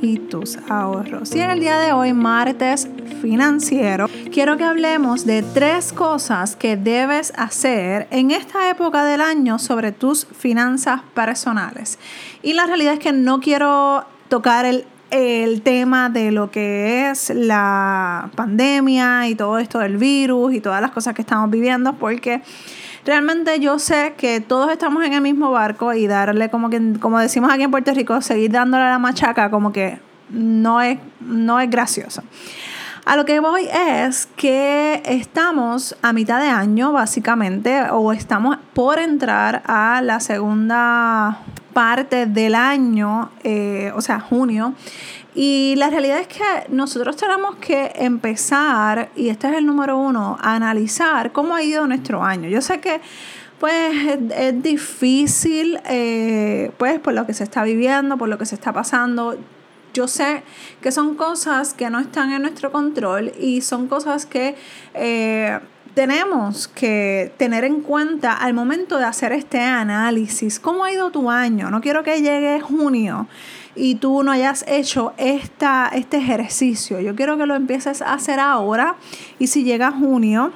y tus ahorros. Y en el día de hoy, martes financiero, quiero que hablemos de tres cosas que debes hacer en esta época del año sobre tus finanzas personales. Y la realidad es que no quiero tocar el el tema de lo que es la pandemia y todo esto del virus y todas las cosas que estamos viviendo, porque realmente yo sé que todos estamos en el mismo barco y darle como que, como decimos aquí en Puerto Rico, seguir dándole la machaca como que no es, no es gracioso. A lo que voy es que estamos a mitad de año, básicamente, o estamos por entrar a la segunda parte del año, eh, o sea, junio. Y la realidad es que nosotros tenemos que empezar, y este es el número uno, a analizar cómo ha ido nuestro año. Yo sé que pues es, difícil, eh, pues por lo que se está viviendo, por lo que se está pasando yo sé que son cosas que no están en nuestro control y son cosas que eh, tenemos que tener en cuenta al momento de hacer este análisis. ¿Cómo ha ido tu año? No quiero que llegue junio y tú no hayas hecho esta, este ejercicio. Yo quiero que lo empieces a hacer ahora y si llega junio,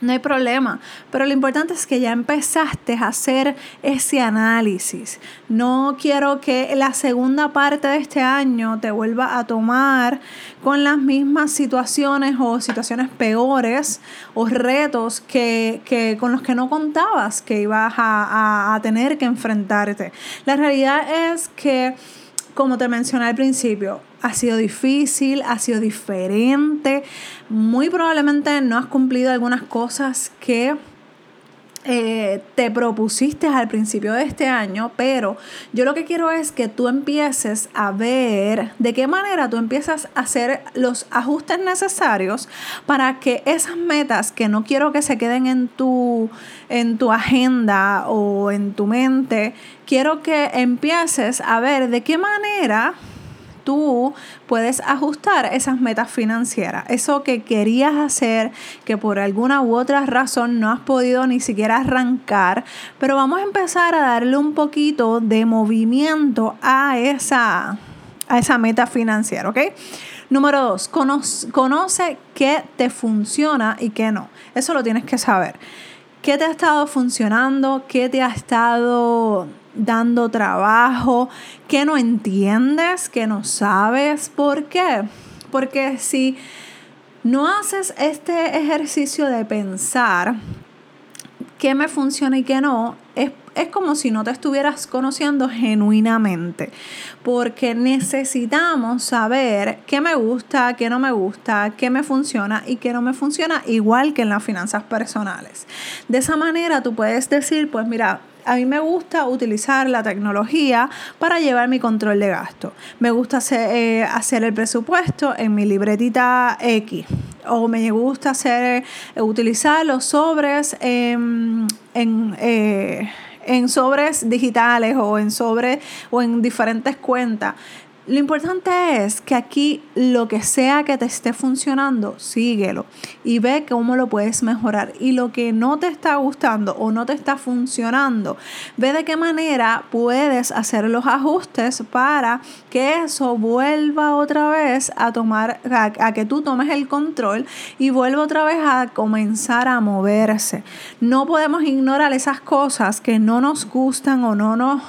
no hay problema, pero lo importante es que ya empezaste a hacer ese análisis. No quiero que la segunda parte de este año te vuelva a tomar con las mismas situaciones o situaciones peores o retos que, con los que no contabas que ibas a, a tener que enfrentarte. La realidad es que como te mencioné al principio, ha sido difícil, ha sido diferente. Muy probablemente no has cumplido algunas cosas que eh, te propusiste al principio de este año, pero yo lo que quiero es que tú empieces a ver de qué manera tú empiezas a hacer los ajustes necesarios para que esas metas que no quiero que se queden en tu, en tu agenda o en tu mente, quiero que empieces a ver de qué manera tú puedes ajustar esas metas financieras. Eso que querías hacer, que por alguna u otra razón no has podido ni siquiera arrancar, pero vamos a empezar a darle un poquito de movimiento a esa, a esa meta financiera, ¿ok? Número dos, conoce, conoce qué te funciona y qué no. Eso lo tienes que saber. ¿Qué te ha estado funcionando? ¿Qué te ha estado dando trabajo, que no entiendes, que no sabes. ¿Por qué? Porque si no haces este ejercicio de pensar qué me funciona y qué no, es, es, como si no te estuvieras conociendo genuinamente, porque necesitamos saber qué me gusta, qué no me gusta, qué me funciona y qué no me funciona, igual que en las finanzas personales. De esa manera tú puedes decir, pues mira, a mí me gusta utilizar la tecnología para llevar mi control de gasto. Me gusta eh, hacer, el presupuesto en mi libretita X. O me gusta hacer, eh, utilizar los sobres en, eh, en sobres digitales o en sobres o en diferentes cuentas. Lo importante es que aquí lo que sea que te esté funcionando, síguelo y ve cómo lo puedes mejorar. Y lo que no te está gustando o no te está funcionando, ve de qué manera puedes hacer los ajustes para que eso vuelva otra vez a tomar, a, que tú tomes el control y vuelva otra vez a comenzar a moverse. No podemos ignorar esas cosas que no nos gustan o no nos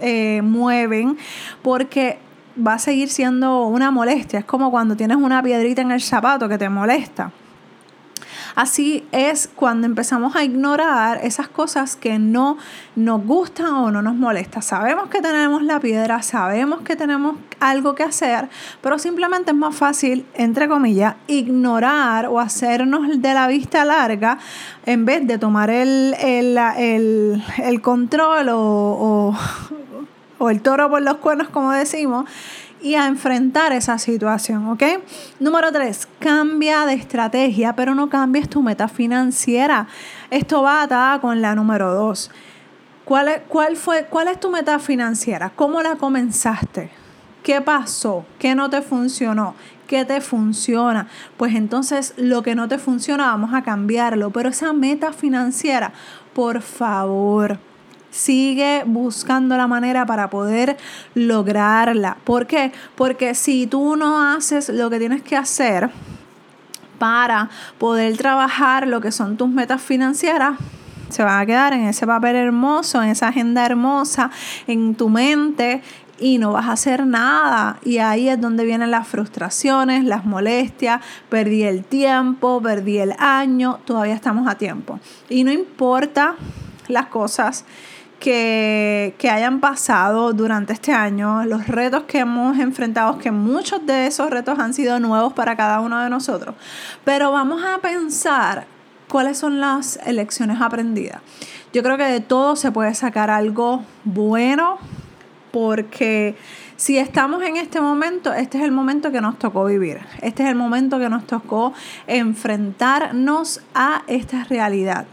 eh, mueven porque va a seguir siendo una molestia. Es como cuando tienes una piedrita en el zapato que te molesta. Así es cuando empezamos a ignorar esas cosas que no nos gustan o no nos molestan. Sabemos que tenemos la piedra, sabemos que tenemos algo que hacer, pero simplemente es más fácil, entre comillas, ignorar o hacernos de la vista larga en vez de tomar el, control o o el toro por los cuernos, como decimos, y a enfrentar esa situación, ¿ok? Número tres, cambia de estrategia, pero no cambies tu meta financiera. Esto va atada con la número dos. ¿Cuál es, cuál, fue, ¿Cuál es tu meta financiera? ¿Cómo la comenzaste? ¿Qué pasó? ¿Qué no te funcionó? ¿Qué te funciona? Pues entonces lo que no te funciona vamos a cambiarlo. Pero esa meta financiera, por favor, sigue buscando la manera para poder lograrla. ¿Por qué? Porque si tú no haces lo que tienes que hacer para poder trabajar lo que son tus metas financieras, se van a quedar en ese papel hermoso, en esa agenda hermosa, en tu mente y no vas a hacer nada. Y ahí es donde vienen las frustraciones, las molestias, perdí el tiempo, perdí el año, todavía estamos a tiempo. Y no importa las cosas que, que, hayan pasado durante este año, los retos que hemos enfrentado, que muchos de esos retos han sido nuevos para cada uno de nosotros. Pero vamos a pensar cuáles son las lecciones aprendidas. Yo creo que de todo se puede sacar algo bueno porque si estamos en este momento, este es el momento que nos tocó vivir. Este es el momento que nos tocó enfrentarnos a esta realidad.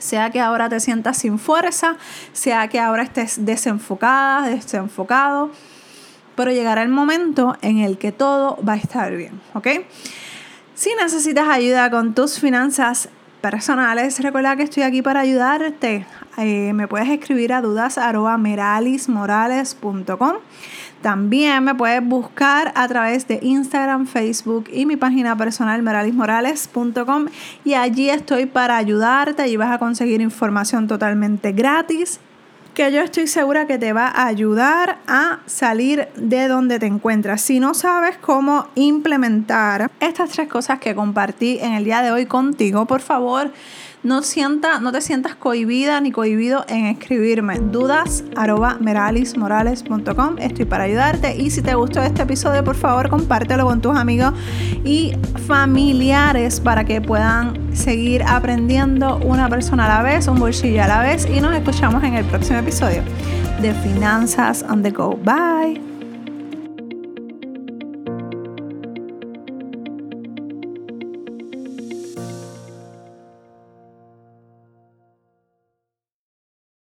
Sea que ahora te sientas sin fuerza, sea que ahora estés desenfocada, desenfocado, pero llegará el momento en el que todo va a estar bien, ¿ok? Si necesitas ayuda con tus finanzas personales, recuerda que estoy aquí para ayudarte eh, me puedes escribir a dudas meralismorales.com. También me puedes buscar a través de Instagram, Facebook y mi página personal meralismorales.com y allí estoy para ayudarte. Allí vas a conseguir información totalmente gratis que yo estoy segura que te va a ayudar a salir de donde te encuentras. Si no sabes cómo implementar estas tres cosas que compartí en el día de hoy contigo, por favor, no, sienta, no te sientas cohibida ni cohibido en escribirme dudas arroba meralismorales.com. Estoy para ayudarte y si te gustó este episodio, por favor, compártelo con tus amigos y familiares para que puedan seguir aprendiendo una persona a la vez, un bolsillo a la vez y nos escuchamos en el próximo episodio de Finanzas on the Go. Bye.